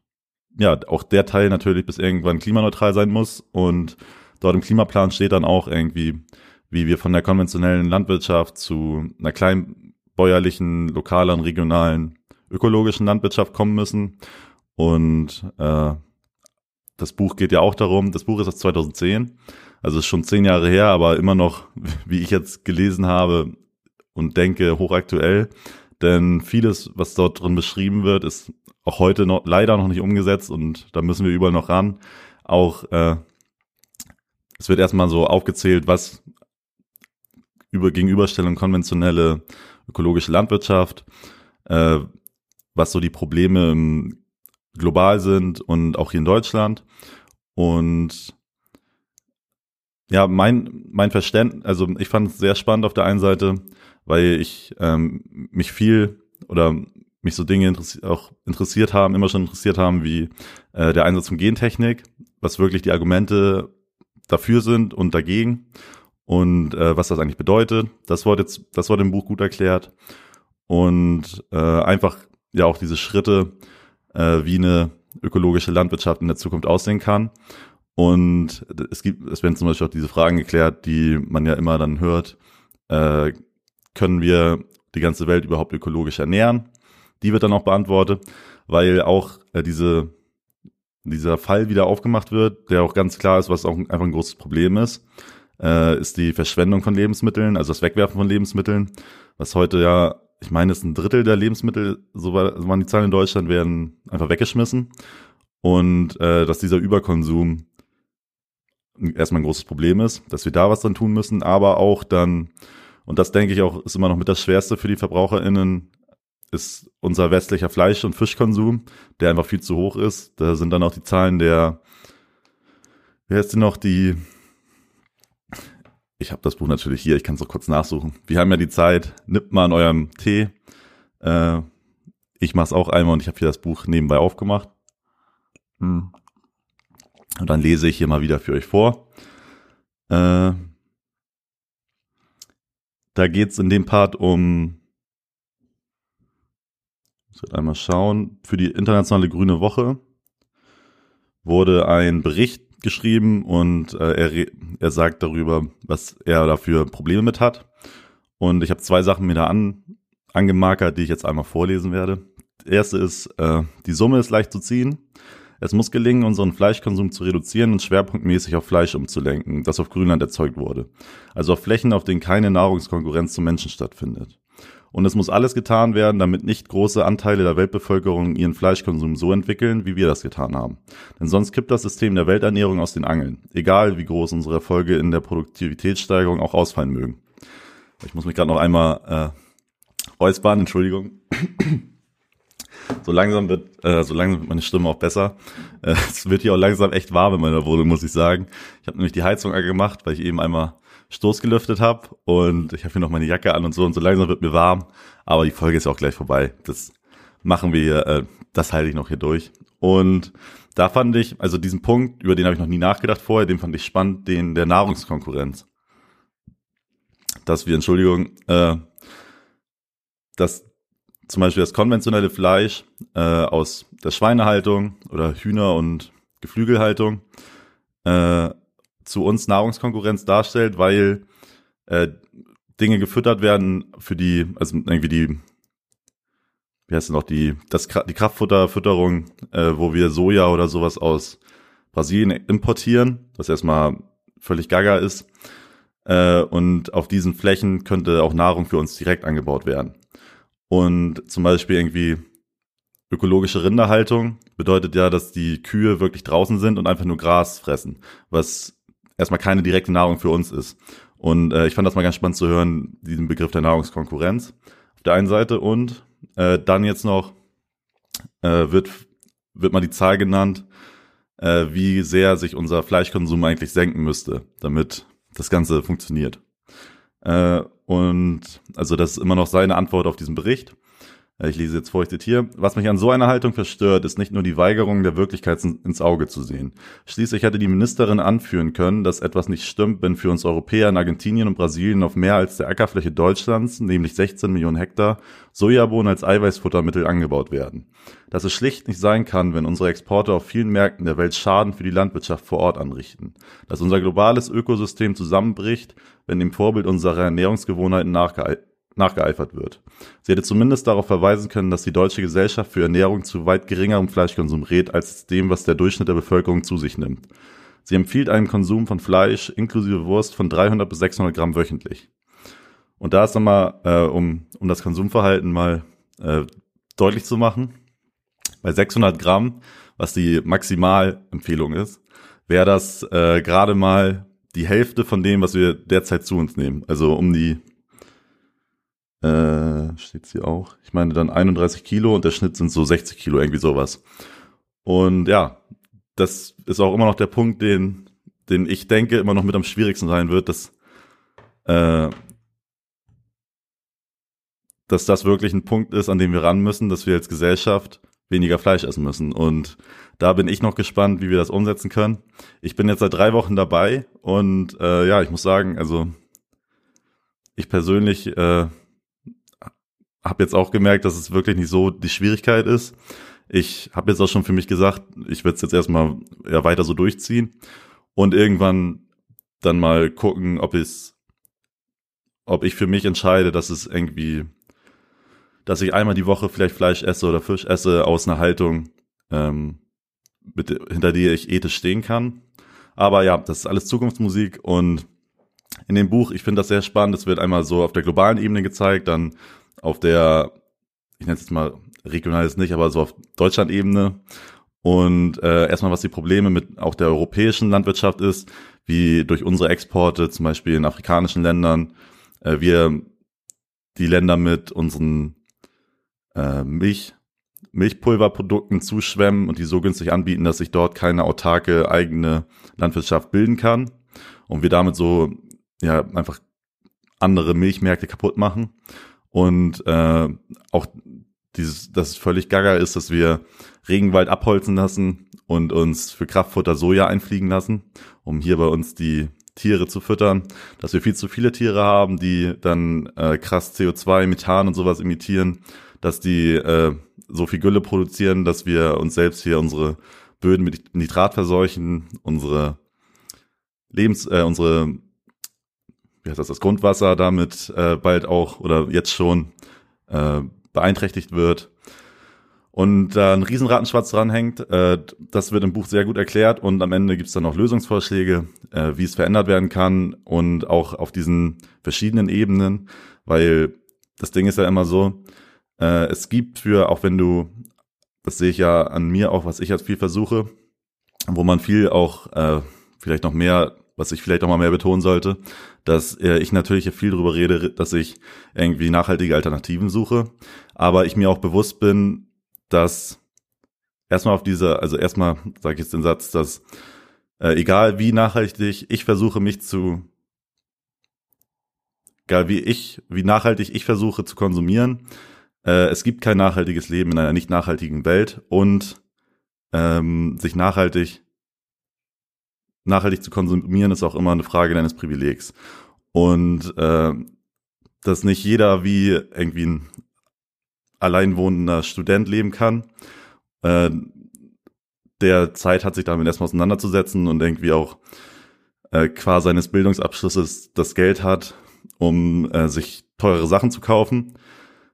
ja, auch der Teil natürlich bis irgendwann klimaneutral sein muss. Und dort im Klimaplan steht dann auch irgendwie, wie wir von der konventionellen Landwirtschaft zu einer kleinbäuerlichen, lokalen, regionalen, ökologischen Landwirtschaft kommen müssen. Und äh, das Buch geht ja auch darum, das Buch ist aus 2010, Also ist schon zehn Jahre her, aber immer noch, wie ich jetzt gelesen habe und denke, hochaktuell. Denn vieles, was dort drin beschrieben wird, ist auch heute noch leider noch nicht umgesetzt und da müssen wir überall noch ran. Auch äh, es wird erstmal so aufgezählt, was über Gegenüberstellung konventionelle ökologische Landwirtschaft, äh, was so die Probleme im, global sind und auch hier in Deutschland. Und ja, mein, mein Verständnis, also ich fand es sehr spannend auf der einen Seite, weil ich ähm, mich viel oder mich so Dinge interessi auch interessiert haben, immer schon interessiert haben, wie äh, der Einsatz von Gentechnik, was wirklich die Argumente dafür sind und dagegen und äh, was das eigentlich bedeutet. Das wurde jetzt, das wurde im Buch gut erklärt und äh, einfach ja auch diese Schritte, äh, wie eine ökologische Landwirtschaft in der Zukunft aussehen kann. Und es gibt, es werden zum Beispiel auch diese Fragen geklärt, die man ja immer dann hört. Äh, können wir die ganze Welt überhaupt ökologisch ernähren? Die wird dann auch beantwortet, weil auch äh, diese, dieser Fall wieder aufgemacht wird, der auch ganz klar ist, was auch einfach ein großes Problem ist, äh, ist die Verschwendung von Lebensmitteln, also das Wegwerfen von Lebensmitteln, was heute ja, ich meine, ist ein Drittel der Lebensmittel, so waren die Zahlen in Deutschland, werden einfach weggeschmissen. Und äh, dass dieser Überkonsum erstmal ein großes Problem ist, dass wir da was dran tun müssen, aber auch dann, und das denke ich auch, ist immer noch mit das Schwerste für die VerbraucherInnen, ist unser westlicher Fleisch- und Fischkonsum, der einfach viel zu hoch ist. Da sind dann auch die Zahlen der, wer ist denn noch die, ich habe das Buch natürlich hier, ich kann es noch kurz nachsuchen. Wir haben ja die Zeit, nippt mal an eurem Tee. Äh, ich mache es auch einmal und ich habe hier das Buch nebenbei aufgemacht. Hm. Und dann lese ich hier mal wieder für euch vor. Äh, da geht es in dem Part um ich werde einmal schauen. Für die internationale Grüne Woche wurde ein Bericht geschrieben und äh, er, er sagt darüber, was er dafür Probleme mit hat. Und ich habe zwei Sachen mir da an, angemarkert, die ich jetzt einmal vorlesen werde. Erste ist, äh, die Summe ist leicht zu ziehen. Es muss gelingen, unseren Fleischkonsum zu reduzieren und schwerpunktmäßig auf Fleisch umzulenken, das auf Grünland erzeugt wurde. Also auf Flächen, auf denen keine Nahrungskonkurrenz zum Menschen stattfindet. Und es muss alles getan werden, damit nicht große Anteile der Weltbevölkerung ihren Fleischkonsum so entwickeln, wie wir das getan haben. Denn sonst kippt das System der Welternährung aus den Angeln, egal wie groß unsere Erfolge in der Produktivitätssteigerung auch ausfallen mögen. Ich muss mich gerade noch einmal äh, räuspern, Entschuldigung. so langsam wird, äh, so langsam wird meine Stimme auch besser. Äh, es wird hier auch langsam echt warm in meiner Wohnung, muss ich sagen. Ich habe nämlich die Heizung angemacht, weil ich eben einmal Stoß gelüftet habe und ich habe hier noch meine Jacke an und so und so langsam wird mir warm. Aber die Folge ist auch gleich vorbei. Das machen wir hier, äh, das halte ich noch hier durch. Und da fand ich, also diesen Punkt, über den habe ich noch nie nachgedacht vorher, den fand ich spannend, den der Nahrungskonkurrenz. Dass wir, Entschuldigung, äh, dass zum Beispiel das konventionelle Fleisch äh, aus der Schweinehaltung oder Hühner- und Geflügelhaltung äh, zu uns Nahrungskonkurrenz darstellt, weil äh, Dinge gefüttert werden für die, also irgendwie die, wie heißt es noch, die, das, die Kraftfutterfütterung, äh, wo wir Soja oder sowas aus Brasilien importieren, was erstmal völlig gaga ist. Äh, und auf diesen Flächen könnte auch Nahrung für uns direkt angebaut werden. Und zum Beispiel irgendwie ökologische Rinderhaltung bedeutet ja, dass die Kühe wirklich draußen sind und einfach nur Gras fressen, was erstmal keine direkte Nahrung für uns ist. Und äh, ich fand das mal ganz spannend zu hören, diesen Begriff der Nahrungskonkurrenz auf der einen Seite und äh, dann jetzt noch äh, wird, wird mal die Zahl genannt, äh, wie sehr sich unser Fleischkonsum eigentlich senken müsste, damit das Ganze funktioniert. Äh, und also das ist immer noch seine Antwort auf diesen Bericht. Ich lese jetzt ich zitiere. Was mich an so einer Haltung verstört, ist nicht nur die Weigerung der Wirklichkeit ins Auge zu sehen. Schließlich hätte die Ministerin anführen können, dass etwas nicht stimmt, wenn für uns Europäer in Argentinien und Brasilien auf mehr als der Ackerfläche Deutschlands, nämlich 16 Millionen Hektar, Sojabohnen als Eiweißfuttermittel angebaut werden. Dass es schlicht nicht sein kann, wenn unsere Exporte auf vielen Märkten der Welt Schaden für die Landwirtschaft vor Ort anrichten. Dass unser globales Ökosystem zusammenbricht, wenn dem Vorbild unserer Ernährungsgewohnheiten nachgehalten nachgeeifert wird. Sie hätte zumindest darauf verweisen können, dass die deutsche Gesellschaft für Ernährung zu weit geringerem Fleischkonsum rät als dem, was der Durchschnitt der Bevölkerung zu sich nimmt. Sie empfiehlt einen Konsum von Fleisch inklusive Wurst von 300 bis 600 Gramm wöchentlich. Und da ist nochmal, äh, um, um das Konsumverhalten mal äh, deutlich zu machen, bei 600 Gramm, was die Maximalempfehlung ist, wäre das äh, gerade mal die Hälfte von dem, was wir derzeit zu uns nehmen. Also um die, äh, steht's hier auch, ich meine dann 31 Kilo und der Schnitt sind so 60 Kilo, irgendwie sowas. Und ja, das ist auch immer noch der Punkt, den, den ich denke, immer noch mit am schwierigsten sein wird, dass, äh, dass das wirklich ein Punkt ist, an dem wir ran müssen, dass wir als Gesellschaft weniger Fleisch essen müssen. Und da bin ich noch gespannt, wie wir das umsetzen können. Ich bin jetzt seit drei Wochen dabei und äh, ja, ich muss sagen, also ich persönlich äh, habe jetzt auch gemerkt, dass es wirklich nicht so die Schwierigkeit ist. Ich habe jetzt auch schon für mich gesagt, ich werde es jetzt erstmal ja, weiter so durchziehen und irgendwann dann mal gucken, ob es, ob ich für mich entscheide, dass es irgendwie, dass ich einmal die Woche vielleicht Fleisch esse oder Fisch esse aus einer Haltung, ähm, mit, hinter der ich ethisch stehen kann. Aber ja, das ist alles Zukunftsmusik und in dem Buch, ich finde das sehr spannend, es wird einmal so auf der globalen Ebene gezeigt, dann auf der, ich nenne es jetzt mal regional ist nicht, aber so auf Deutschland-Ebene. Und äh, erstmal, was die Probleme mit auch der europäischen Landwirtschaft ist, wie durch unsere Exporte, zum Beispiel in afrikanischen Ländern, äh, wir die Länder mit unseren äh, Milch, Milchpulverprodukten zuschwemmen und die so günstig anbieten, dass sich dort keine autarke eigene Landwirtschaft bilden kann. Und wir damit so ja einfach andere Milchmärkte kaputt machen. Und äh, auch dieses, dass es völlig gaga ist, dass wir Regenwald abholzen lassen und uns für Kraftfutter Soja einfliegen lassen, um hier bei uns die Tiere zu füttern, dass wir viel zu viele Tiere haben, die dann äh, krass CO2, Methan und sowas imitieren, dass die äh, so viel Gülle produzieren, dass wir uns selbst hier unsere Böden mit Nitrat verseuchen, unsere Lebens, äh, unsere, wie heißt das, das Grundwasser damit äh, bald auch oder jetzt schon äh, beeinträchtigt wird und da ein Riesenratenschwarz dranhängt. Äh, das wird im Buch sehr gut erklärt und am Ende gibt's dann noch Lösungsvorschläge, äh, wie es verändert werden kann und auch auf diesen verschiedenen Ebenen, weil das Ding ist ja immer so, äh, es gibt für, auch wenn du, das sehe ich ja an mir auch, was ich jetzt viel versuche, wo man viel auch äh, vielleicht noch mehr was ich vielleicht auch mal mehr betonen sollte, dass äh, ich natürlich viel darüber rede, dass ich irgendwie nachhaltige Alternativen suche, aber ich mir auch bewusst bin, dass erstmal auf diese, also erstmal sage ich jetzt den Satz, dass äh, egal wie nachhaltig ich versuche mich zu, egal wie ich, wie nachhaltig ich versuche zu konsumieren, äh, es gibt kein nachhaltiges Leben in einer nicht nachhaltigen Welt. Und ähm, sich nachhaltig nachhaltig zu konsumieren ist auch immer eine Frage deines Privilegs. Und äh, dass nicht jeder wie irgendwie ein alleinwohnender Student leben kann, äh, der Zeit hat, sich damit erstmal auseinanderzusetzen und irgendwie auch äh, qua seines Bildungsabschlusses das Geld hat, um äh, sich teure Sachen zu kaufen,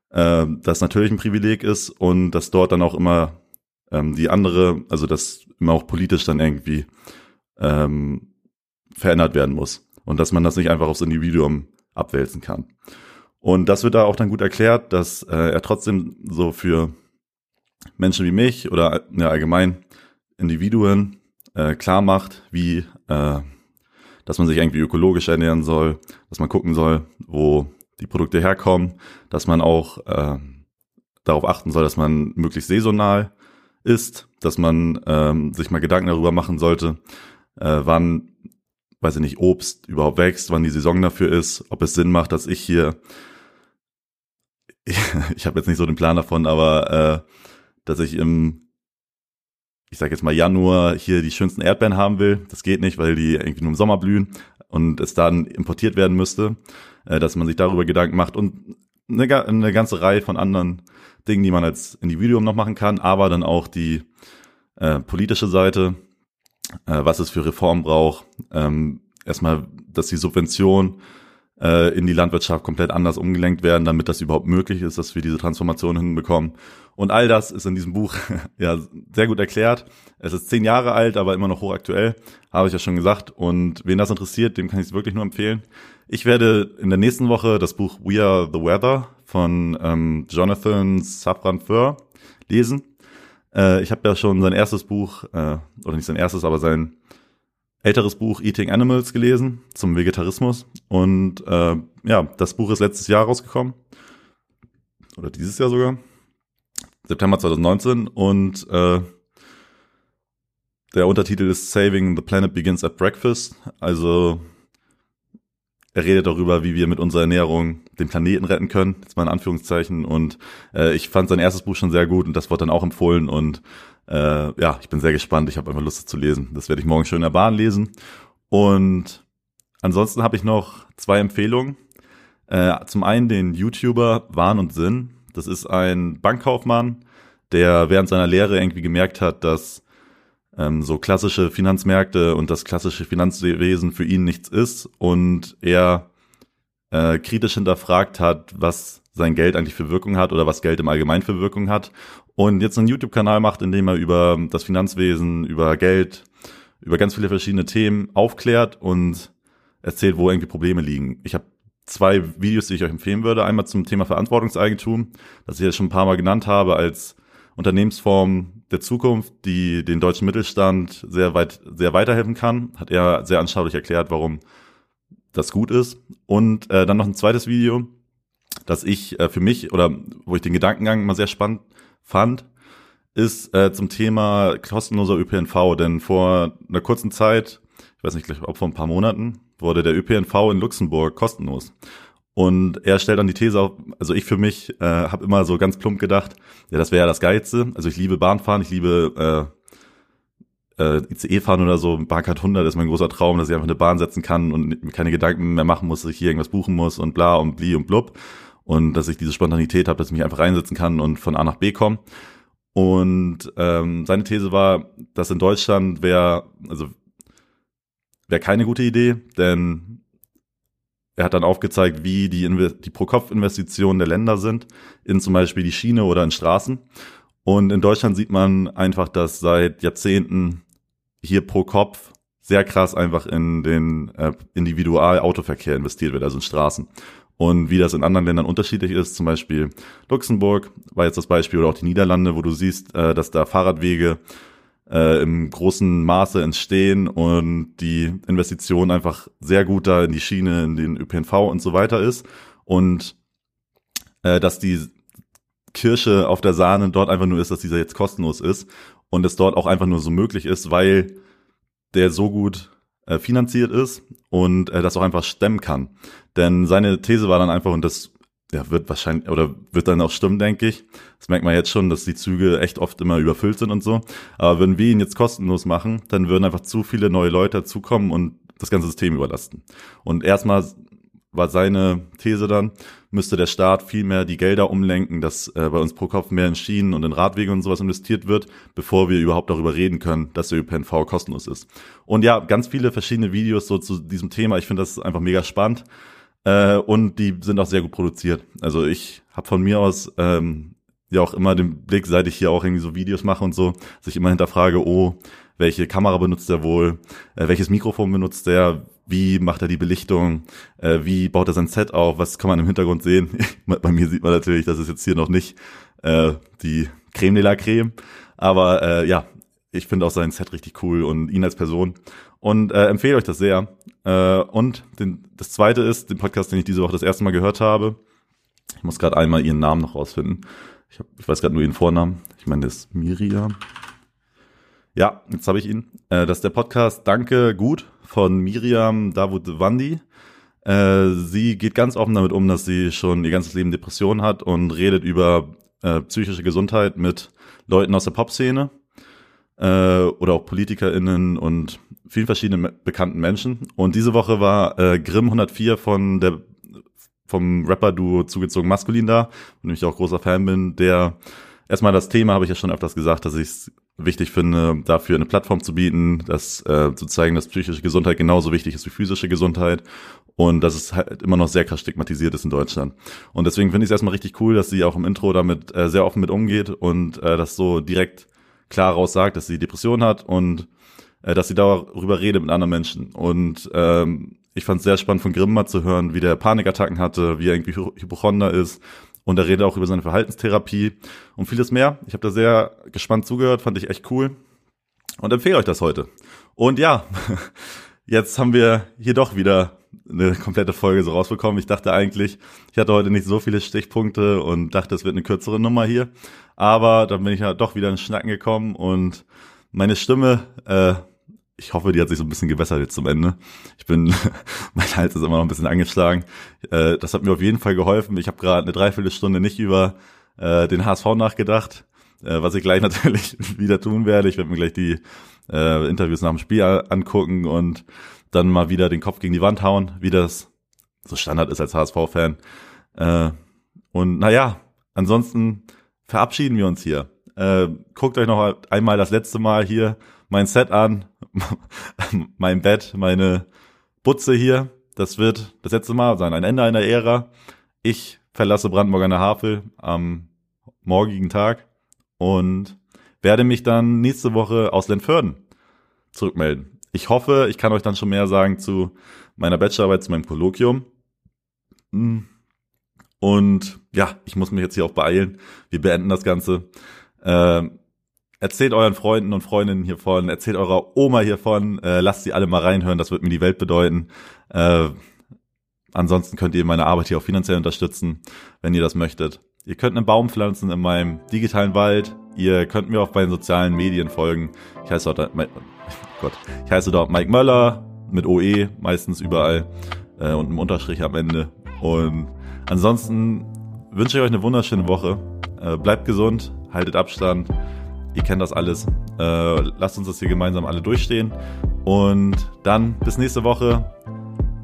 äh, das natürlich ein Privileg ist und dass dort dann auch immer ähm, die andere, also dass immer auch politisch dann irgendwie ähm, verändert werden muss und dass man das nicht einfach aufs Individuum abwälzen kann. Und das wird da auch dann gut erklärt, dass äh, er trotzdem so für Menschen wie mich oder ja, allgemein Individuen äh, klar macht, wie äh, dass man sich irgendwie ökologisch ernähren soll, dass man gucken soll, wo die Produkte herkommen, dass man auch äh, darauf achten soll, dass man möglichst saisonal ist, dass man ähm, sich mal Gedanken darüber machen sollte, äh, wann, weiß ich nicht, Obst überhaupt wächst, wann die Saison dafür ist, ob es Sinn macht, dass ich hier, ich, ich habe jetzt nicht so den Plan davon, aber äh, dass ich im ich sage jetzt mal Januar hier die schönsten Erdbeeren haben will. Das geht nicht, weil die irgendwie nur im Sommer blühen und es dann importiert werden müsste, äh, dass man sich darüber Gedanken macht und eine, eine ganze Reihe von anderen Dingen, die man als Individuum noch machen kann, aber dann auch die äh, politische Seite, was es für Reformen braucht. Ähm, erstmal, dass die Subvention äh, in die Landwirtschaft komplett anders umgelenkt werden, damit das überhaupt möglich ist, dass wir diese Transformation hinbekommen. Und all das ist in diesem Buch ja sehr gut erklärt. Es ist zehn Jahre alt, aber immer noch hochaktuell, habe ich ja schon gesagt. Und wen das interessiert, dem kann ich es wirklich nur empfehlen. Ich werde in der nächsten Woche das Buch We Are the Weather von ähm, Jonathan Safran Foer lesen. Äh, ich habe ja schon sein erstes Buch, äh, oder nicht sein erstes, aber sein älteres Buch Eating Animals gelesen zum Vegetarismus. Und äh, ja, das Buch ist letztes Jahr rausgekommen. Oder dieses Jahr sogar. September 2019. Und äh, der Untertitel ist Saving the Planet Begins at Breakfast. Also er redet darüber, wie wir mit unserer Ernährung den Planeten retten können, jetzt mal in Anführungszeichen. Und äh, ich fand sein erstes Buch schon sehr gut und das wurde dann auch empfohlen. Und äh, ja, ich bin sehr gespannt. Ich habe einfach Lust zu lesen. Das werde ich morgen schön in der Bahn lesen. Und ansonsten habe ich noch zwei Empfehlungen. Äh, zum einen den YouTuber Wahn und Sinn. Das ist ein Bankkaufmann, der während seiner Lehre irgendwie gemerkt hat, dass ähm, so klassische Finanzmärkte und das klassische Finanzwesen für ihn nichts ist und er äh, kritisch hinterfragt hat, was sein Geld eigentlich für Wirkung hat oder was Geld im Allgemeinen für Wirkung hat und jetzt einen YouTube-Kanal macht, in dem er über das Finanzwesen, über Geld, über ganz viele verschiedene Themen aufklärt und erzählt, wo irgendwie Probleme liegen. Ich habe zwei Videos, die ich euch empfehlen würde. Einmal zum Thema Verantwortungseigentum, das ich ja schon ein paar Mal genannt habe als Unternehmensform der Zukunft, die den deutschen Mittelstand sehr weit, sehr weiterhelfen kann. Hat er sehr anschaulich erklärt, warum das gut ist. Und äh, dann noch ein zweites Video, das ich äh, für mich oder wo ich den Gedankengang mal sehr spannend fand, ist äh, zum Thema kostenloser ÖPNV. Denn vor einer kurzen Zeit, ich weiß nicht, ob vor ein paar Monaten, wurde der ÖPNV in Luxemburg kostenlos. Und er stellt dann die These auf, also ich für mich äh, habe immer so ganz plump gedacht, ja, das wäre ja das Geilste. Also ich liebe Bahnfahren, ich liebe äh, äh, ICE fahren oder so, Bahncard 100 ist mein großer Traum, dass ich einfach eine Bahn setzen kann und keine Gedanken mehr machen muss, dass ich hier irgendwas buchen muss und bla und bli und blub. Und dass ich diese Spontanität habe, dass ich mich einfach reinsetzen kann und von A nach B komme. Und ähm, seine These war, dass in Deutschland wäre, also wäre keine gute Idee, denn er hat dann aufgezeigt, wie die, die Pro-Kopf-Investitionen der Länder sind, in zum Beispiel die Schiene oder in Straßen. Und in Deutschland sieht man einfach, dass seit Jahrzehnten hier pro Kopf sehr krass einfach in den äh, Individualautoverkehr investiert wird, also in Straßen. Und wie das in anderen Ländern unterschiedlich ist, zum Beispiel Luxemburg war jetzt das Beispiel oder auch die Niederlande, wo du siehst, äh, dass da Fahrradwege äh, im großen Maße entstehen und die Investition einfach sehr gut da in die Schiene, in den ÖPNV und so weiter ist. Und äh, dass die Kirsche auf der Sahne dort einfach nur ist, dass dieser jetzt kostenlos ist und es dort auch einfach nur so möglich ist, weil der so gut äh, finanziert ist und äh, das auch einfach stemmen kann. Denn seine These war dann einfach, und das ja, wird wahrscheinlich oder wird dann auch stimmen, denke ich. Das merkt man jetzt schon, dass die Züge echt oft immer überfüllt sind und so. Aber würden wir ihn jetzt kostenlos machen, dann würden einfach zu viele neue Leute dazukommen und das ganze System überlasten. Und erstmal war seine These dann, müsste der Staat viel mehr die Gelder umlenken, dass äh, bei uns pro Kopf mehr in Schienen und in Radwege und sowas investiert wird, bevor wir überhaupt darüber reden können, dass der ÖPNV kostenlos ist. Und ja, ganz viele verschiedene Videos so zu diesem Thema. Ich finde das einfach mega spannend. Äh, und die sind auch sehr gut produziert. Also ich habe von mir aus ähm, ja auch immer den Blick, seit ich hier auch irgendwie so Videos mache und so, dass ich immer hinterfrage, oh, welche Kamera benutzt er wohl, äh, welches Mikrofon benutzt er, wie macht er die Belichtung, äh, wie baut er sein Set auf, was kann man im Hintergrund sehen. Bei mir sieht man natürlich, das ist jetzt hier noch nicht äh, die Creme de la Creme, aber äh, ja, ich finde auch sein Set richtig cool und ihn als Person und äh, empfehle euch das sehr. Äh, und den, das zweite ist, den Podcast, den ich diese Woche das erste Mal gehört habe. Ich muss gerade einmal ihren Namen noch rausfinden. Ich, hab, ich weiß gerade nur ihren Vornamen. Ich meine, das ist Miriam. Ja, jetzt habe ich ihn. Äh, das ist der Podcast Danke gut von Miriam Davutwandi. Äh, sie geht ganz offen damit um, dass sie schon ihr ganzes Leben Depressionen hat und redet über äh, psychische Gesundheit mit Leuten aus der Pop-Szene äh, oder auch PolitikerInnen und vielen verschiedenen bekannten Menschen. Und diese Woche war äh, Grimm 104 von der vom Rapper-Duo zugezogen maskulin da, und ich auch großer Fan bin, der erstmal das Thema habe ich ja schon öfters gesagt, dass ich es wichtig finde, dafür eine Plattform zu bieten, das äh, zu zeigen, dass psychische Gesundheit genauso wichtig ist wie physische Gesundheit und dass es halt immer noch sehr krass stigmatisiert ist in Deutschland. Und deswegen finde ich es erstmal richtig cool, dass sie auch im Intro damit äh, sehr offen mit umgeht und äh, das so direkt klar raus sagt, dass sie Depression hat und äh, dass sie darüber redet mit anderen Menschen. Und ähm, ich fand es sehr spannend von Grimm zu hören, wie der Panikattacken hatte, wie er irgendwie Hypochonder ist und er redet auch über seine Verhaltenstherapie und vieles mehr. Ich habe da sehr gespannt zugehört, fand ich echt cool und empfehle euch das heute. Und ja, jetzt haben wir hier doch wieder eine komplette Folge so rausbekommen. Ich dachte eigentlich, ich hatte heute nicht so viele Stichpunkte und dachte, es wird eine kürzere Nummer hier. Aber dann bin ich ja doch wieder ins Schnacken gekommen und meine Stimme, äh, ich hoffe, die hat sich so ein bisschen gebessert jetzt zum Ende. Ich bin, mein Hals ist immer noch ein bisschen angeschlagen. Äh, das hat mir auf jeden Fall geholfen. Ich habe gerade eine Dreiviertelstunde nicht über äh, den HSV nachgedacht, äh, was ich gleich natürlich wieder tun werde. Ich werde mir gleich die äh, Interviews nach dem Spiel angucken und dann mal wieder den Kopf gegen die Wand hauen, wie das so Standard ist als HSV-Fan. Äh, und naja, ansonsten verabschieden wir uns hier. Äh, guckt euch noch einmal das letzte Mal hier mein Set an, mein Bett, meine Butze hier. Das wird das letzte Mal sein, ein Ende einer Ära. Ich verlasse Brandenburg an der Havel am morgigen Tag und werde mich dann nächste Woche aus Lentförden zurückmelden. Ich hoffe, ich kann euch dann schon mehr sagen zu meiner Bachelorarbeit, zu meinem Kolloquium. Und ja, ich muss mich jetzt hier auch beeilen. Wir beenden das Ganze. Ähm, Erzählt euren Freunden und Freundinnen hiervon, erzählt eurer Oma hiervon, äh, lasst sie alle mal reinhören, das wird mir die Welt bedeuten. Äh, ansonsten könnt ihr meine Arbeit hier auch finanziell unterstützen, wenn ihr das möchtet. Ihr könnt einen Baum pflanzen in meinem digitalen Wald. Ihr könnt mir auch bei den sozialen Medien folgen. Ich heiße dort, oh Gott, ich heiße dort Mike Möller mit OE meistens überall äh, und einem Unterstrich am Ende. Und ansonsten wünsche ich euch eine wunderschöne Woche. Äh, bleibt gesund, haltet Abstand. Ihr kennt das alles. Äh, lasst uns das hier gemeinsam alle durchstehen. Und dann bis nächste Woche.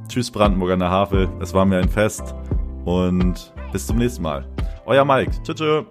Tschüss Brandenburg an der Havel. Es war mir ein Fest. Und bis zum nächsten Mal. Euer Mike. Tschüss. tschüss.